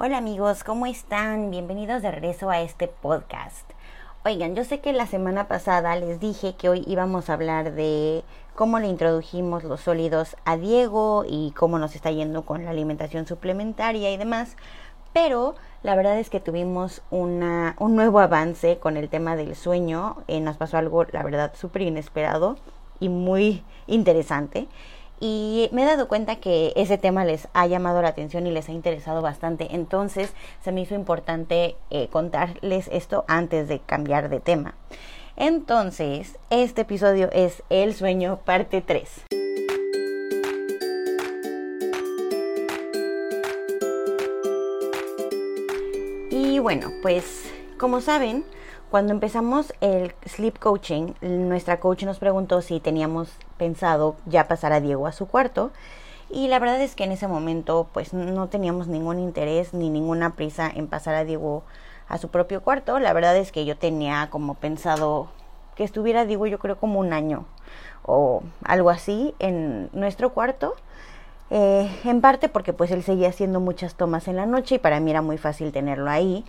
Hola amigos, ¿cómo están? Bienvenidos de regreso a este podcast. Oigan, yo sé que la semana pasada les dije que hoy íbamos a hablar de cómo le introdujimos los sólidos a Diego y cómo nos está yendo con la alimentación suplementaria y demás, pero la verdad es que tuvimos una, un nuevo avance con el tema del sueño, eh, nos pasó algo, la verdad, súper inesperado y muy interesante. Y me he dado cuenta que ese tema les ha llamado la atención y les ha interesado bastante. Entonces se me hizo importante eh, contarles esto antes de cambiar de tema. Entonces, este episodio es El sueño parte 3. Y bueno, pues como saben, cuando empezamos el sleep coaching, nuestra coach nos preguntó si teníamos pensado ya pasar a Diego a su cuarto. Y la verdad es que en ese momento pues no teníamos ningún interés ni ninguna prisa en pasar a Diego a su propio cuarto. La verdad es que yo tenía como pensado que estuviera Diego yo creo como un año o algo así en nuestro cuarto. Eh, en parte porque pues él seguía haciendo muchas tomas en la noche y para mí era muy fácil tenerlo ahí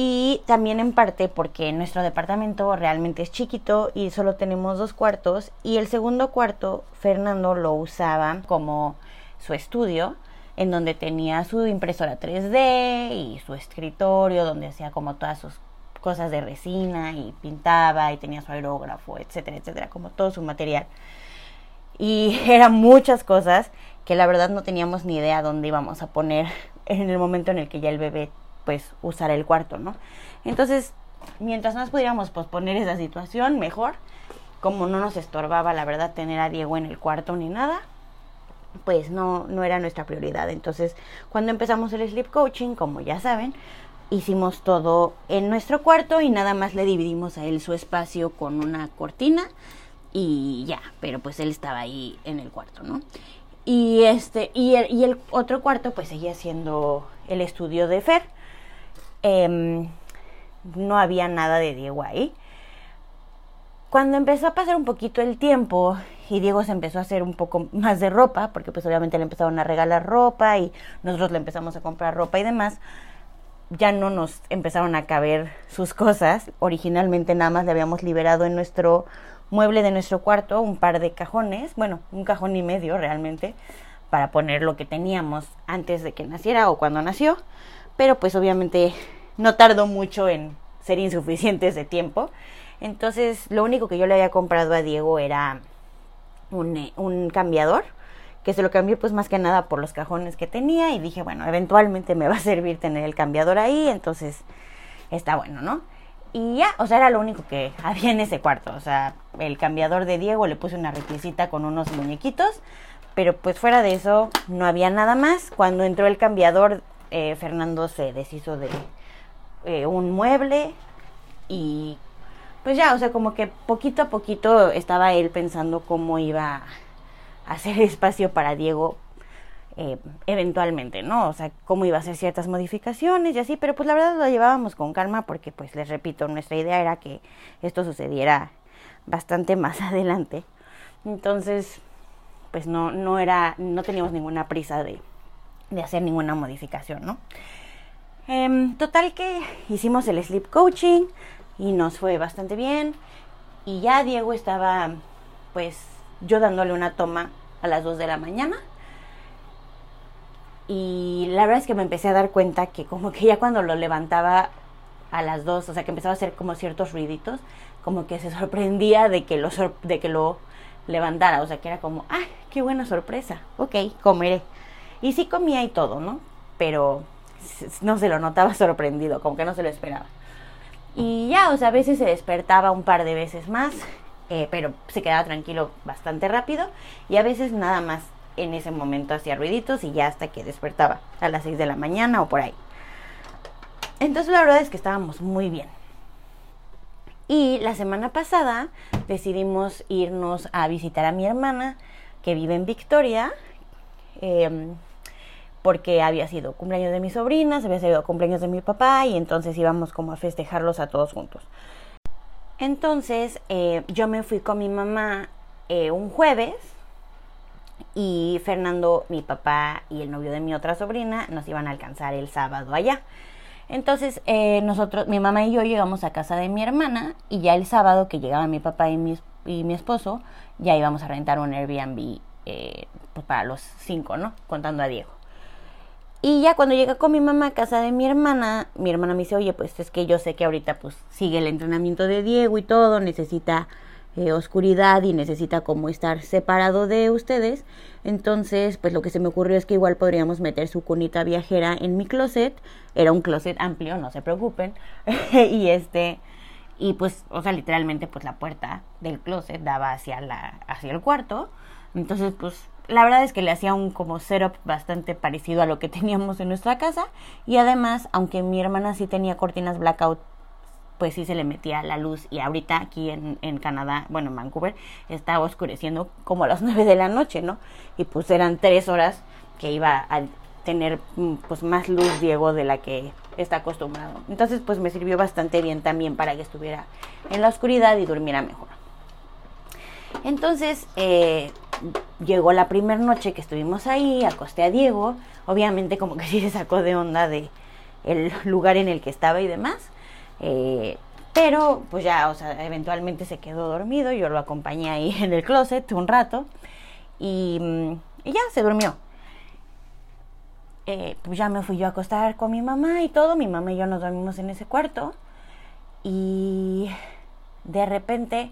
y también en parte porque nuestro departamento realmente es chiquito y solo tenemos dos cuartos y el segundo cuarto Fernando lo usaba como su estudio en donde tenía su impresora 3D y su escritorio donde hacía como todas sus cosas de resina y pintaba y tenía su aerógrafo, etcétera, etcétera, como todo su material. Y eran muchas cosas que la verdad no teníamos ni idea dónde íbamos a poner en el momento en el que ya el bebé pues usar el cuarto, ¿no? Entonces, mientras más pudiéramos posponer esa situación, mejor. Como no nos estorbaba, la verdad, tener a Diego en el cuarto ni nada, pues no, no era nuestra prioridad. Entonces, cuando empezamos el sleep coaching, como ya saben, hicimos todo en nuestro cuarto y nada más le dividimos a él su espacio con una cortina y ya, pero pues él estaba ahí en el cuarto, ¿no? Y este, y el, y el otro cuarto pues seguía siendo el estudio de Fer Em, no había nada de Diego ahí. Cuando empezó a pasar un poquito el tiempo y Diego se empezó a hacer un poco más de ropa, porque pues obviamente le empezaron a regalar ropa y nosotros le empezamos a comprar ropa y demás, ya no nos empezaron a caber sus cosas. Originalmente nada más le habíamos liberado en nuestro mueble de nuestro cuarto un par de cajones, bueno, un cajón y medio realmente, para poner lo que teníamos antes de que naciera o cuando nació pero pues obviamente no tardó mucho en ser insuficientes de tiempo. Entonces lo único que yo le había comprado a Diego era un, eh, un cambiador, que se lo cambié pues más que nada por los cajones que tenía y dije, bueno, eventualmente me va a servir tener el cambiador ahí, entonces está bueno, ¿no? Y ya, o sea, era lo único que había en ese cuarto. O sea, el cambiador de Diego le puse una requisita con unos muñequitos, pero pues fuera de eso no había nada más. Cuando entró el cambiador eh, Fernando se deshizo de eh, un mueble y pues ya, o sea, como que poquito a poquito estaba él pensando cómo iba a hacer espacio para Diego eh, eventualmente, ¿no? O sea, cómo iba a hacer ciertas modificaciones y así, pero pues la verdad lo llevábamos con calma porque pues les repito, nuestra idea era que esto sucediera bastante más adelante. Entonces, pues no, no era, no teníamos ninguna prisa de, de hacer ninguna modificación, ¿no? Em, total que hicimos el sleep coaching y nos fue bastante bien. Y ya Diego estaba, pues, yo dándole una toma a las 2 de la mañana. Y la verdad es que me empecé a dar cuenta que como que ya cuando lo levantaba a las 2, o sea, que empezaba a hacer como ciertos ruiditos, como que se sorprendía de que lo, de que lo levantara. O sea, que era como, ¡ay, qué buena sorpresa! Ok, comeré. Y sí comía y todo, ¿no? Pero no se lo notaba sorprendido, como que no se lo esperaba. Y ya, o sea, a veces se despertaba un par de veces más, eh, pero se quedaba tranquilo bastante rápido. Y a veces nada más en ese momento hacía ruiditos y ya hasta que despertaba a las 6 de la mañana o por ahí. Entonces la verdad es que estábamos muy bien. Y la semana pasada decidimos irnos a visitar a mi hermana que vive en Victoria. Eh, porque había sido cumpleaños de mis sobrinas, había sido cumpleaños de mi papá y entonces íbamos como a festejarlos a todos juntos. Entonces eh, yo me fui con mi mamá eh, un jueves y Fernando, mi papá y el novio de mi otra sobrina nos iban a alcanzar el sábado allá. Entonces eh, nosotros, mi mamá y yo llegamos a casa de mi hermana y ya el sábado que llegaba mi papá y mi, y mi esposo, ya íbamos a rentar un Airbnb eh, pues para los cinco, ¿no? Contando a Diego. Y ya cuando llegué con mi mamá a casa de mi hermana, mi hermana me dice, oye, pues es que yo sé que ahorita pues sigue el entrenamiento de Diego y todo, necesita eh, oscuridad y necesita como estar separado de ustedes. Entonces, pues lo que se me ocurrió es que igual podríamos meter su cunita viajera en mi closet. Era un closet amplio, no se preocupen. y este, y pues, o sea, literalmente pues la puerta del closet daba hacia la, hacia el cuarto. Entonces, pues la verdad es que le hacía un como setup bastante parecido a lo que teníamos en nuestra casa. Y además, aunque mi hermana sí tenía cortinas blackout pues sí se le metía la luz y ahorita aquí en, en Canadá, bueno, en Vancouver, estaba oscureciendo como a las nueve de la noche, ¿no? Y pues eran tres horas que iba a tener mm, pues más luz Diego de la que está acostumbrado. Entonces pues me sirvió bastante bien también para que estuviera en la oscuridad y durmiera mejor. Entonces eh, llegó la primera noche que estuvimos ahí, acosté a Diego, obviamente como que sí se sacó de onda de el lugar en el que estaba y demás. Eh, pero pues ya, o sea, eventualmente se quedó dormido, yo lo acompañé ahí en el closet un rato y, mm, ya se durmió. Eh, pues ya me fui yo a acostar con mi mamá y todo, mi mamá y yo nos dormimos en ese cuarto y de repente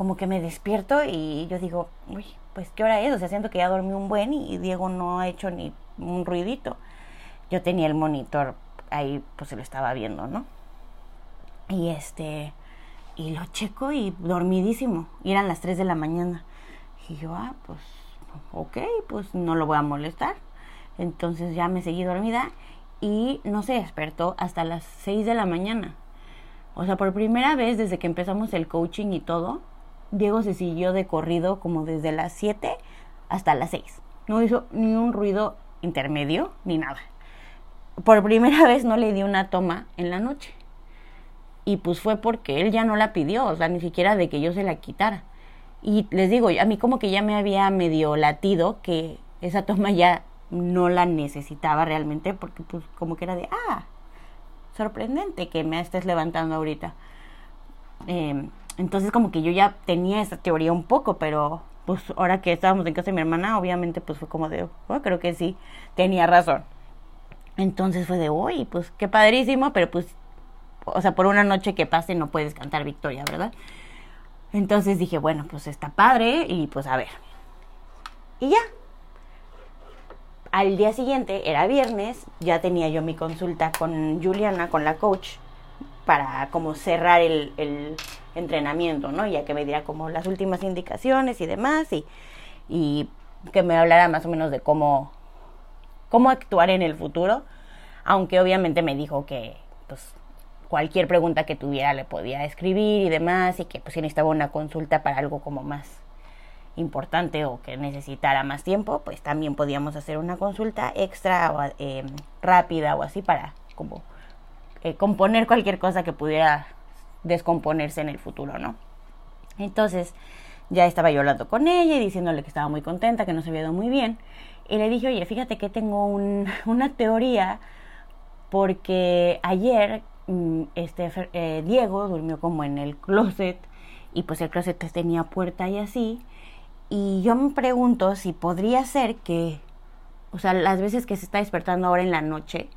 como que me despierto y yo digo, uy, pues qué hora es, o sea, siento que ya dormí un buen y Diego no ha hecho ni un ruidito. Yo tenía el monitor ahí pues se lo estaba viendo, ¿no? Y este, y lo checo y dormidísimo, y eran las 3 de la mañana. Y yo, ah, pues, ok, pues no lo voy a molestar. Entonces ya me seguí dormida y no se despertó hasta las 6 de la mañana. O sea, por primera vez desde que empezamos el coaching y todo, Diego se siguió de corrido como desde las 7 hasta las 6. No hizo ni un ruido intermedio ni nada por primera vez no le di una toma en la noche. Y pues fue porque él ya no la pidió, o sea, ni siquiera de que yo se la quitara. Y les digo, a mí como que ya me había medio latido que esa toma ya no la necesitaba realmente, porque pues como que era de, ah, sorprendente que me estés levantando ahorita. Em, entonces como que yo ya tenía esa teoría un poco, pero pues ahora que estábamos en casa de mi hermana, obviamente pues fue como de, oh, creo que sí, tenía razón. Entonces fue de, uy, pues qué padrísimo, pero pues, o sea, por una noche que pase no puedes cantar victoria, ¿verdad? Entonces dije, bueno, pues está padre y pues a ver. Y ya. Al día siguiente, era viernes, ya tenía yo mi consulta con Juliana, con la coach, para como cerrar el, entrenamiento, ¿no? Ya que me diera como las últimas indicaciones y demás y, y que me hablara más o menos de cómo cómo actuar en el futuro, aunque obviamente me dijo que pues cualquier pregunta que tuviera le podía escribir y demás y que pues si necesitaba una consulta para algo como más importante o que necesitara más tiempo, pues también podíamos hacer una consulta extra o eh, rápida o así para como eh, componer cualquier cosa que pudiera descomponerse en el futuro, ¿no? Entonces ya estaba yo hablando con ella y diciéndole que estaba muy contenta, que no se había ido muy bien. Y le dije, oye, fíjate que tengo una teoría porque ayer mm, este, eh, Diego durmió como en el closet y pues el closet tenía puerta y así. Y yo me pregunto si podría ser que, o sea, las veces que se está despertando ahora en la noche,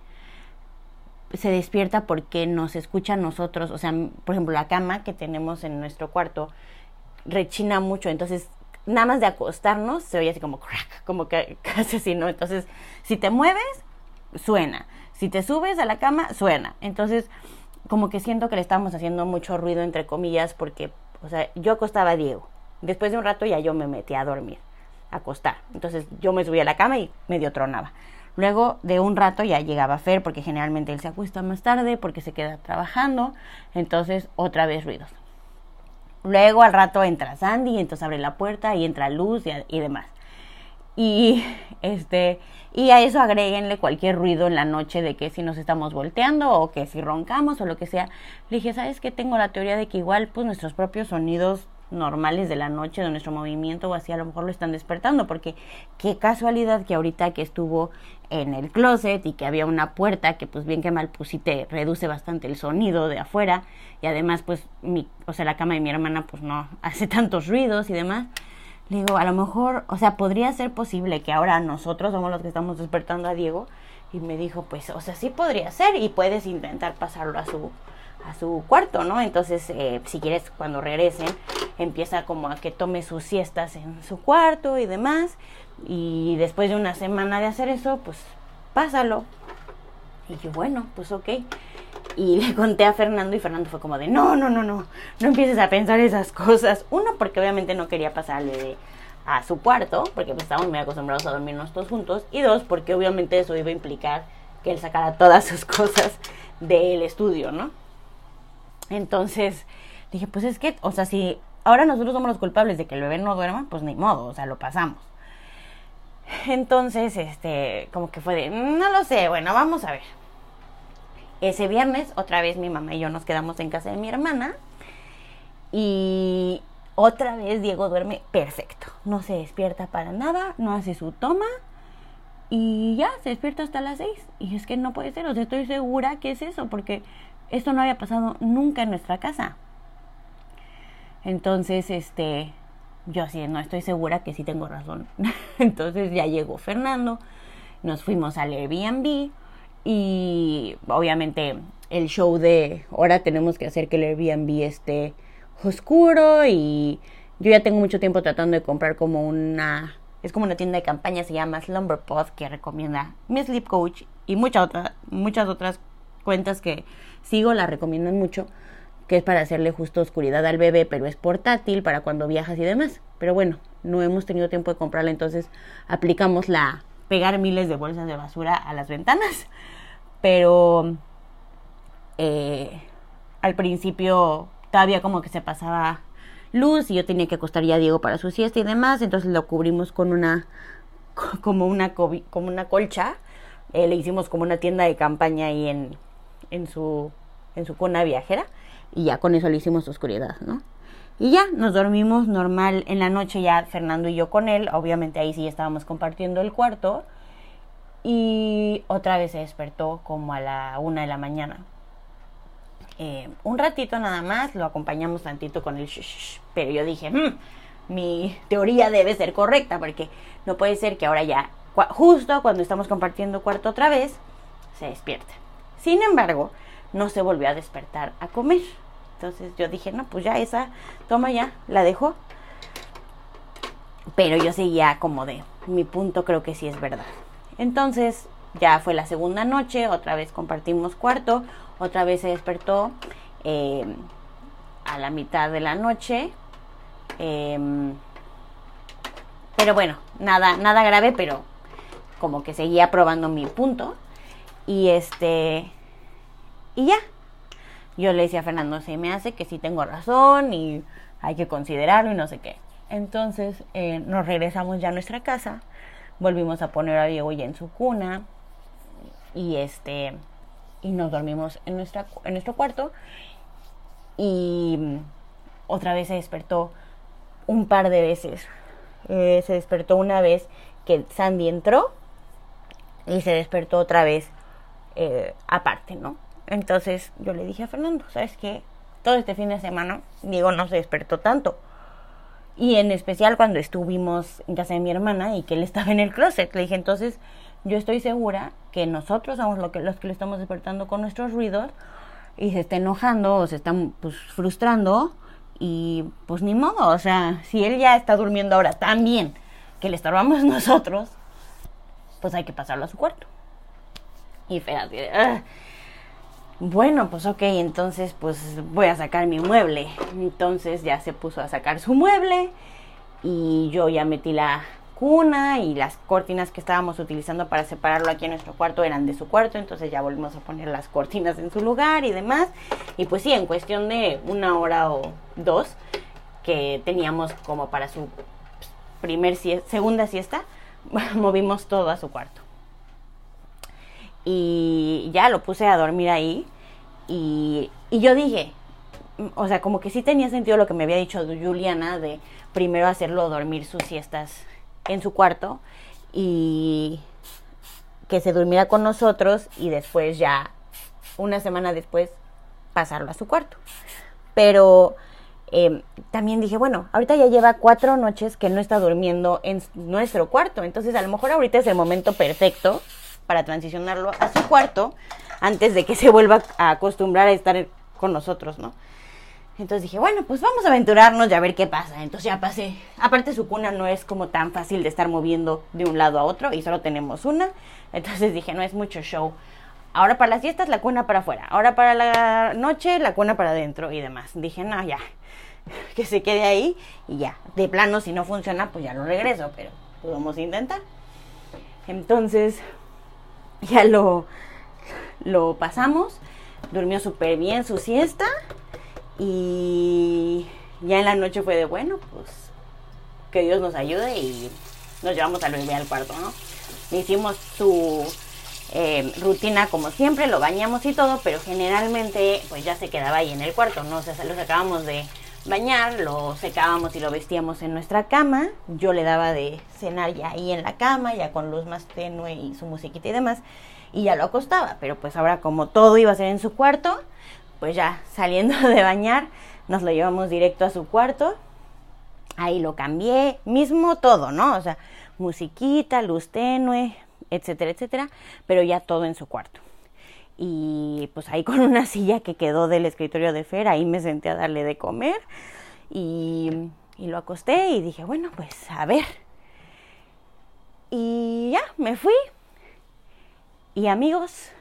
se despierta porque nos escucha a nosotros, o sea, por ejemplo, la cama que tenemos en nuestro cuarto rechina mucho, entonces nada más de acostarnos se oye así como crack, como que casi ¿no? Entonces, si te mueves, suena. Si te subes a la cama, suena. Entonces, como que siento que le estamos haciendo mucho ruido, entre comillas, porque, o sea, yo acostaba a Diego. Después de un rato ya yo me metí a dormir, a acostar. Entonces, yo me subí a la cama y medio tronaba. Luego de un rato ya llegaba Fer, porque generalmente él se acuesta más tarde, porque se queda trabajando. Entonces, otra vez ruidos. Luego al rato entra Sandy, entonces abre la puerta y entra luz y, demás. Y este y a eso agréguenle cualquier ruido en la noche de que si nos estamos volteando o que si roncamos o lo que sea. Le dije, ¿sabes qué? Tengo la teoría de que igual pues nuestros propios sonidos normales de la noche, de nuestro movimiento o así, a lo mejor lo están despertando, porque qué casualidad que ahorita que estuvo en el closet y que había una puerta que pues bien que mal pusiste reduce bastante el sonido de afuera y además pues mi, o sea, la cama de mi hermana pues no hace tantos ruidos y demás. Le digo, a lo mejor, o sea, podría ser posible que ahora nosotros somos los que estamos despertando a Diego y me dijo, pues, o sea, sí podría ser y puedes intentar pasarlo a su a su cuarto, ¿no? Entonces, eh, si quieres, cuando regresen, empieza como a que tome sus siestas en su cuarto y demás. Y después de una semana de hacer eso, pues pásalo. Y yo, bueno, pues ok. Y le conté a Fernando y Fernando fue como de, no, no, no, no, no empieces a pensar esas cosas. Uno, porque obviamente no quería pasarle a su cuarto, porque pues estábamos muy acostumbrados a dormirnos todos juntos. Y dos, porque obviamente eso iba a implicar que él sacara todas sus cosas del estudio, ¿no? Entonces dije, pues es que, o sea, si ahora nosotros somos los culpables de que el bebé no duerma, pues ni modo, o sea, lo pasamos. Entonces, este, como que fue de, no lo sé, bueno, vamos a ver. Ese viernes, otra vez mi mamá y yo nos quedamos en casa de mi hermana. Y otra vez Diego duerme perfecto. No se despierta para nada, no hace su toma. Y ya, se despierta hasta las seis. Y es que no puede ser, o sea, estoy segura que es eso, porque esto no había pasado nunca en nuestra casa. Entonces, este, yo así no estoy segura que sí tengo razón. Entonces ya llegó Fernando, nos fuimos al Airbnb y obviamente el show de ahora tenemos que hacer que el Airbnb esté oscuro y yo ya tengo mucho tiempo tratando de comprar como una es como una tienda de campaña se llama Slumberpod que recomienda mi sleep coach y muchas otras muchas otras cuentas que sigo la recomiendan mucho, que es para hacerle justo oscuridad al bebé, pero es portátil para cuando viajas y demás. Pero bueno, no hemos tenido tiempo de comprarla, entonces aplicamos la pegar miles de bolsas de basura a las ventanas. Pero eh, al principio todavía como que se pasaba luz y yo tenía que acostar ya a Diego para su siesta y demás, entonces lo cubrimos con una como una como una colcha, eh, le hicimos como una tienda de campaña ahí en en su, en su cuna viajera y ya con eso le hicimos oscuridad, ¿no? Y ya nos dormimos normal en la noche ya Fernando y yo con él, obviamente ahí sí estábamos compartiendo el cuarto y otra vez se despertó como a la una de la mañana. Eh, un ratito nada más, lo acompañamos tantito con el shh, pero yo dije, mm, mi teoría debe ser correcta porque no puede ser que ahora ya, justo cuando estamos compartiendo cuarto otra vez, se despierte. Sin embargo, no se volvió a despertar a comer. Entonces yo dije, no, pues ya esa, toma ya, la dejó. Pero yo seguía como de, mi punto creo que sí es verdad. Entonces ya fue la segunda noche, otra vez compartimos cuarto, otra vez se despertó em, a la mitad de la noche. Em, pero bueno, nada, nada grave, pero como que seguía probando mi punto. Y este, y ya. Yo le decía a Fernando, se me hace que sí tengo razón y hay que considerarlo y no sé qué. Entonces eh, nos regresamos ya a nuestra casa, volvimos a poner a Diego ya en su cuna y este y nos dormimos en nuestra en nuestro cuarto y otra vez se despertó un par de veces. Eh, se despertó una vez que Sandy entró y se despertó otra vez eh, aparte, ¿no? Entonces yo le dije a Fernando, ¿sabes qué? Todo este fin de semana Diego no se despertó tanto. Y en especial cuando estuvimos en casa de mi hermana y que él estaba en el closet. Le dije, entonces yo estoy segura que nosotros somos lo los que le estamos despertando con nuestros ruidos y se está enojando o se está pues, frustrando y pues ni modo, o sea, si él ya está durmiendo ahora tan bien que le estorbamos nosotros, pues hay que pasarlo a su cuarto. Y fíjate, ah". bueno, pues ok, entonces pues voy a sacar mi mueble. Entonces ya se puso a sacar su mueble y yo ya metí la cuna y las cortinas que estábamos utilizando para separarlo aquí en nuestro cuarto eran de su cuarto, entonces ya volvimos a poner las cortinas en su lugar y demás. Y pues sí, en cuestión de una hora o dos que teníamos como para su primer segunda siesta, movimos todo a su cuarto y ya lo puse a dormir ahí. Y, yo dije, o sea, como que sí tenía sentido lo que me había dicho Juliana de primero hacerlo dormir sus siestas en su cuarto y que se durmiera con nosotros y después ya una semana después pasarlo a su cuarto. Pero eh, también dije, bueno, ahorita ya lleva cuatro noches que no está durmiendo en nuestro cuarto, entonces a lo mejor ahorita es el momento perfecto para transicionarlo a su cuarto antes de que se vuelva a acostumbrar a estar con nosotros, ¿no? Entonces dije, bueno, pues vamos a aventurarnos y a ver qué pasa. Entonces ya pasé. Aparte su cuna no es como tan fácil de estar moviendo de un lado a otro y solo tenemos una. Entonces dije, no es mucho show. Ahora para las fiestas la cuna para afuera. Ahora para la noche la cuna para adentro y demás. Dije, no, ya. Que se quede ahí y ya. De plano, si no funciona, pues ya lo regreso. Pero podemos intentar. Entonces, ya lo, lo pasamos. Durmió súper bien su siesta. Y ya en la noche fue de, bueno, pues que Dios nos ayude y nos llevamos al bebé al cuarto, ¿no? Hicimos su eh, rutina como siempre, lo bañamos y todo, pero generalmente pues ya se quedaba ahí en el cuarto, ¿no? O sea, lo sacábamos de bañar, lo secábamos y lo vestíamos en nuestra cama, yo le daba de cenar ya ahí en la cama, ya con luz más tenue y su musiquita y demás, y ya lo acostaba, pero pues ahora como todo iba a ser en su cuarto, pues ya saliendo de bañar, nos lo llevamos directo a su cuarto. Ahí lo cambié, mismo todo, ¿no? O sea, musiquita, luz tenue, etcétera, etcétera, pero ya todo en su cuarto. Y pues ahí con una silla que quedó del escritorio de Fer, ahí me senté a darle de comer y, y lo acosté y dije, bueno, pues a ver. Y ya, me fui. Y amigos,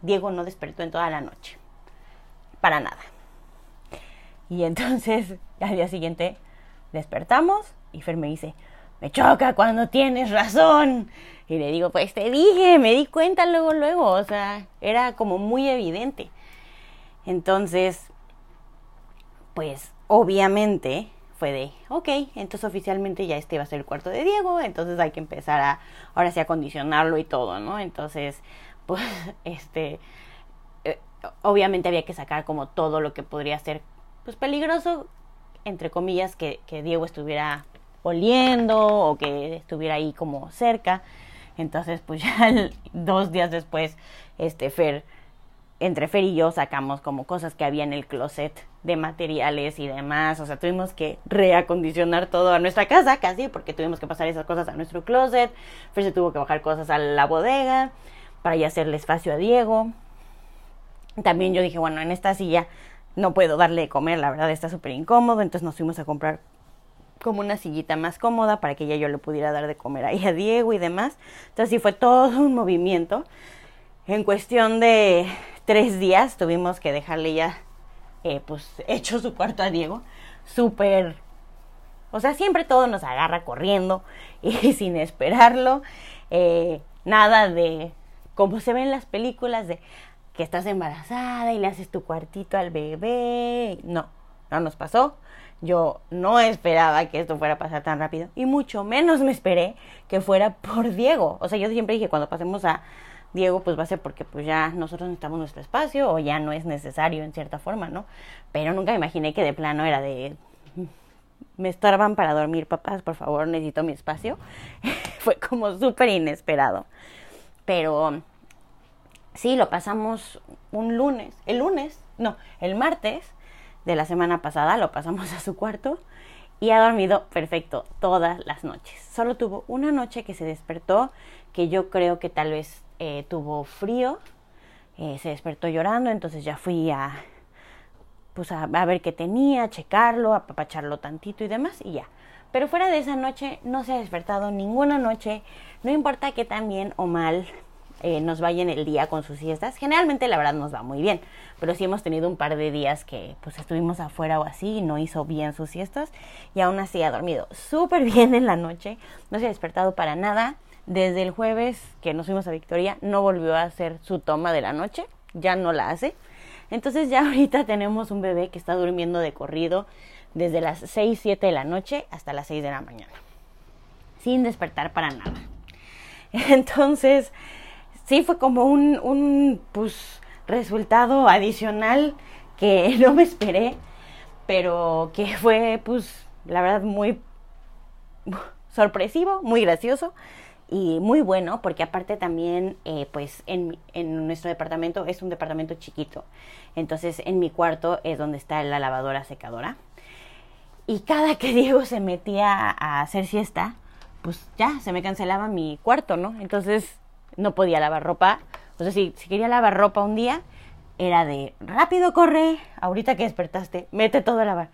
Diego no despertó en toda la noche para nada. Y entonces al día siguiente despertamos y Fer me dice, me choca cuando tienes razón. Y le digo, pues te dije, me di cuenta luego, luego, o sea, era como muy evidente. Entonces, pues obviamente fue de, ok, entonces oficialmente ya este va a ser el cuarto de Diego, entonces hay que empezar a, ahora sí, a condicionarlo y todo, ¿no? Entonces, pues, este, obviamente había que sacar como todo lo que podría ser pues peligroso, entre comillas, que, que Diego estuviera oliendo o que estuviera ahí como cerca. Entonces, pues ya dos días después, este Fer, entre Fer y yo sacamos como cosas que había en el closet de materiales y demás. O sea, tuvimos que reacondicionar todo a nuestra casa casi porque tuvimos que pasar esas cosas a nuestro closet. Fer se tuvo que bajar cosas a la bodega para ya hacerle espacio a Diego. También yo dije, bueno, en esta silla no puedo darle de comer, la verdad está súper incómodo, entonces nos fuimos a comprar como una sillita más cómoda para que ya yo le pudiera dar de comer ahí a Diego y demás. Entonces sí fue todo un movimiento. En cuestión de tres días tuvimos que dejarle ya eh, pues hecho su cuarto a Diego. Súper... O sea, siempre todo nos agarra corriendo y sin esperarlo. Eh, nada de como se ve en las películas de que estás embarazada y le haces tu cuartito al bebé. No, no nos pasó. Yo no esperaba que esto fuera a pasar tan rápido y mucho menos me esperé que fuera por Diego. O sea, yo siempre dije cuando pasemos a Diego pues va a ser porque pues ya nosotros necesitamos nuestro espacio o ya no es necesario en cierta forma, ¿no? Pero nunca imaginé que de plano era de me estorban para dormir, papás, por favor, necesito mi espacio. Fue como súper inesperado. Pero Sí, lo pasamos un lunes, el lunes, no, el martes de la semana pasada lo pasamos a su cuarto y ha dormido perfecto todas las noches. Solo tuvo una noche que se despertó, que yo creo que tal vez eh, tuvo frío, eh, se despertó llorando, entonces ya fui a, pues a, ver qué tenía, a checarlo, a papacharlo tantito y demás y ya. Pero fuera de esa noche no se ha despertado ninguna noche, no importa qué tan bien o mal eh, nos vaya en el día con sus siestas. Generalmente la verdad nos va muy bien, pero sí hemos tenido un par de días que pues estuvimos afuera o así y no hizo bien sus siestas y aún así ha dormido súper bien en la noche, no se ha despertado para nada. Desde el jueves que nos fuimos a Victoria no volvió a hacer su toma de la noche, ya no la hace. Entonces ya ahorita tenemos un bebé que está durmiendo de corrido desde las 6, 7 de la noche hasta las 6 de la mañana, sin despertar para nada. Entonces, sí fue como un, un pues, resultado adicional que no me esperé, pero que fue pues la verdad muy sorpresivo, muy gracioso y muy bueno porque aparte también eh, pues en, en, nuestro departamento es un departamento chiquito. Entonces en mi cuarto es donde está la lavadora secadora. Y cada que Diego se metía a hacer siesta pues ya se me cancelaba mi cuarto no entonces no podía lavar ropa. O sea si, si quería lavar ropa un día era de rápido corre ahorita que despertaste mete todo a lavar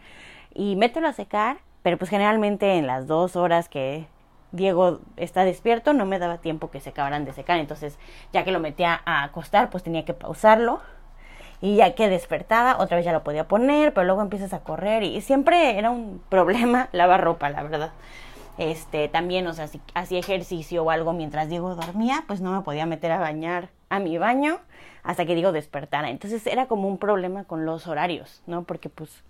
y mételo a secar pero pues generalmente en las dos horas que Diego está despierto, no me daba tiempo que se acabaran de secar, entonces ya que lo metía a acostar, pues tenía que pausarlo. Y ya que despertaba, otra vez ya lo podía poner, pero luego empiezas a correr y siempre era un problema lavar ropa, la verdad. Este, también, o sea, si hacía ejercicio o algo mientras Diego dormía, pues no me podía meter a bañar a mi baño hasta que Diego despertara. Entonces era como un problema con los horarios, ¿no? Porque pues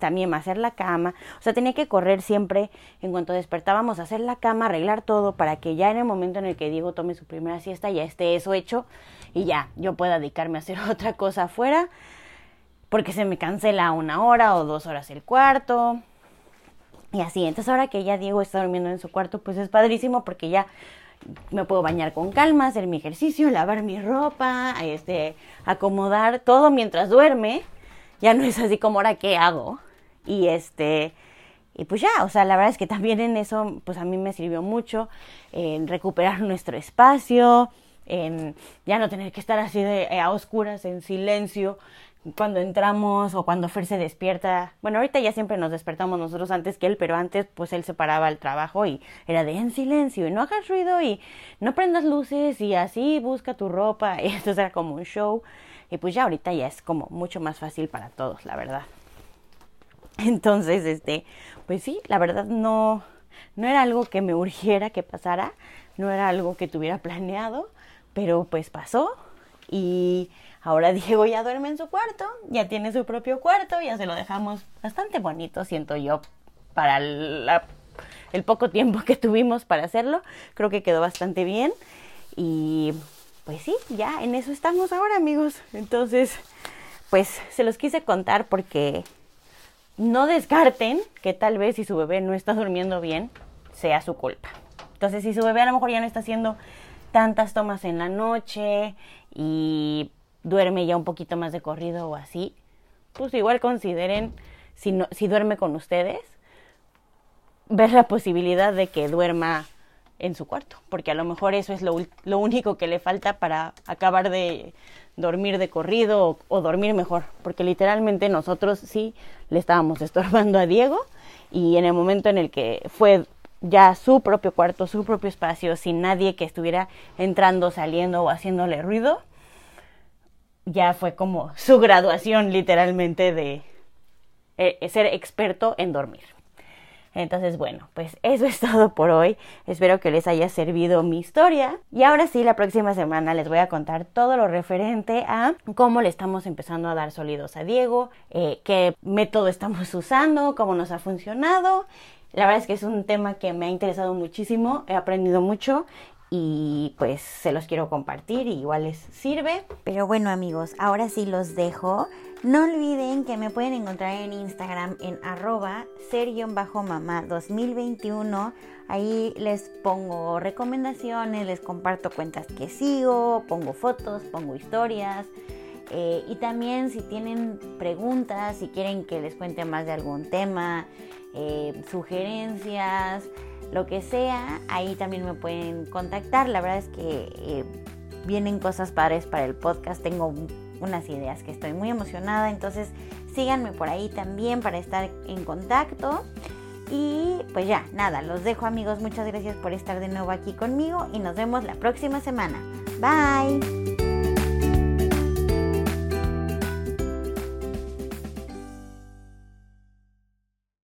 también hacer la cama, o sea, tenía que correr siempre en cuanto despertábamos, hacer la cama, arreglar todo para que ya en el momento en el que Diego tome su primera siesta ya esté eso hecho y ya yo pueda dedicarme a hacer otra cosa afuera, porque se me cancela una hora o dos horas el cuarto y así. Entonces ahora que ya Diego está durmiendo en su cuarto, pues es padrísimo porque ya me puedo bañar con calma, hacer mi ejercicio, lavar mi ropa, este, acomodar todo mientras duerme. Ya no es así como ahora qué hago, y este, y pues ya, o sea, la verdad es que también en eso, pues a mí me sirvió mucho en recuperar nuestro espacio, en ya no tener que estar así de eh, a oscuras, en silencio, cuando entramos o cuando Fer se despierta. Bueno, ahorita ya siempre nos despertamos nosotros antes que él, pero antes pues él se paraba al trabajo y era de en silencio y no hagas ruido y no prendas luces y así busca tu ropa. Y esto era como un show. Y pues ya ahorita ya es como mucho más fácil para todos, la verdad. Entonces, este, pues sí, la verdad no, no era algo que me urgiera que pasara, no era algo que tuviera planeado, pero pues pasó y ahora Diego ya duerme en su cuarto, ya tiene su propio cuarto, ya se lo dejamos bastante bonito, siento yo, para el poco tiempo que tuvimos para hacerlo, creo que quedó bastante bien. Y pues sí, ya en eso estamos ahora amigos, entonces pues se los quise contar porque no descarten que tal vez si su bebé no está durmiendo bien, sea su culpa. Entonces, si su bebé a lo mejor ya no está haciendo tantas tomas en la noche y duerme ya un poquito más de corrido o así, pues igual consideren, si, no, si duerme con ustedes, ver la posibilidad de que duerma en su cuarto, porque a lo mejor eso es lo, lo único que le falta para acabar de dormir de corrido o, dormir mejor, porque literalmente nosotros sí le estábamos estorbando a Diego y en el momento en el que fue ya su propio cuarto, su propio espacio, sin nadie que estuviera entrando, saliendo o haciéndole ruido, ya fue como su graduación literalmente de eh, ser experto en dormir. Entonces, bueno, pues eso es todo por hoy. Espero que les haya servido mi historia. Y ahora sí, la próxima semana les voy a contar todo lo referente a cómo le estamos empezando a dar sólidos a Diego, eh, qué método estamos usando, cómo nos ha funcionado. La verdad es que es un tema que me ha interesado muchísimo, he aprendido mucho y pues se los quiero compartir igual les sirve. Pero bueno amigos, ahora sí los dejo. No olviden que me pueden encontrar en Instagram en arroba ser-mamá 2021. Ahí les pongo recomendaciones, les comparto cuentas que sigo, pongo fotos, pongo historias. Eh, y también si tienen preguntas, si quieren que les cuente más de algún tema, eh, sugerencias, lo que sea, ahí también me pueden contactar. La verdad es que eh, vienen cosas padres para el podcast. Tengo unas ideas que estoy muy emocionada. Entonces síganme por ahí también para estar en contacto. Y pues ya, nada, los dejo amigos. Muchas gracias por estar de nuevo aquí conmigo y nos vemos la próxima semana. Bye.